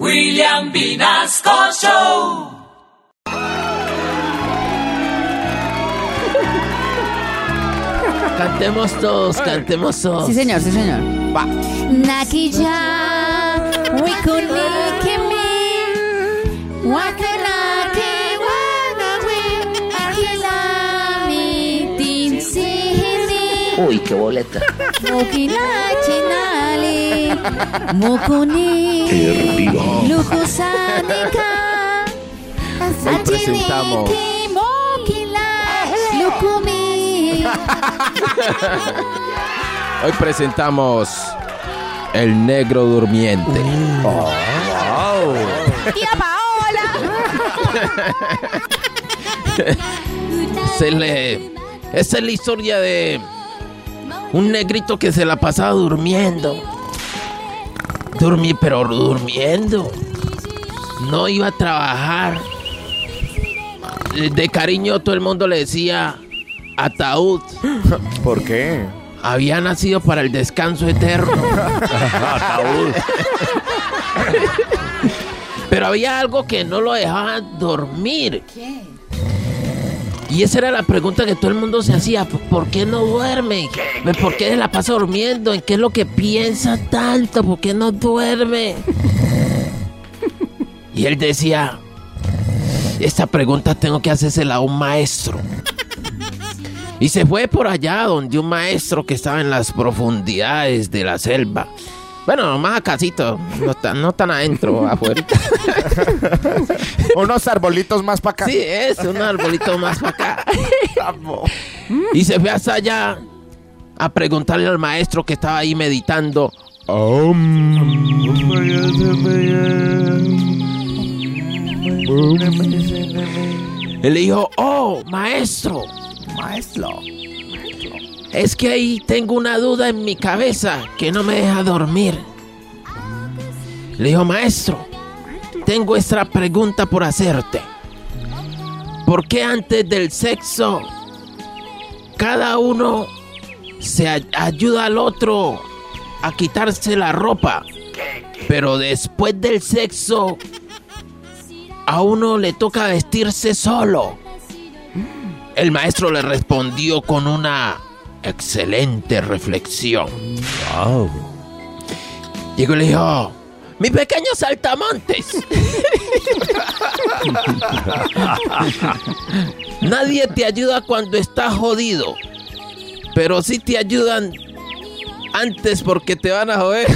William Vinasco Show. Cantemos todos, cantemos todos. Sí, señor, sí, señor. Va. Nakija, wikulikimi, wakalaki, Uy, qué boleta. mukilachinali, mukuni, lukusanika, Hoy presentamos- lukumi. Hoy presentamos El Negro Durmiente. Tía Paola. Se le... Esa es la historia de un negrito que se la pasaba durmiendo. Dormí, pero durmiendo. No iba a trabajar. De cariño todo el mundo le decía ataúd. ¿Por qué? Había nacido para el descanso eterno. Pero había algo que no lo dejaba dormir. Y esa era la pregunta que todo el mundo se hacía. ¿Por qué no duerme? ¿Por qué se la pasa durmiendo? ¿En qué es lo que piensa tanto? ¿Por qué no duerme? Y él decía, esta pregunta tengo que hacérsela a un maestro. Y se fue por allá donde un maestro que estaba en las profundidades de la selva. Bueno, más acasito, no tan, no tan adentro, afuera. Unos arbolitos más para acá. Sí, es un arbolito más para acá. Y se fue hasta allá a preguntarle al maestro que estaba ahí meditando. Él le dijo, oh, maestro, Maestro. Es que ahí tengo una duda en mi cabeza que no me deja dormir. Le dijo, maestro, tengo esta pregunta por hacerte. ¿Por qué antes del sexo cada uno se ay- ayuda al otro a quitarse la ropa? Pero después del sexo a uno le toca vestirse solo. El maestro le respondió con una excelente reflexión. Llegó y le dijo, mi pequeño saltamontes. Nadie te ayuda cuando estás jodido, pero sí te ayudan antes porque te van a joder.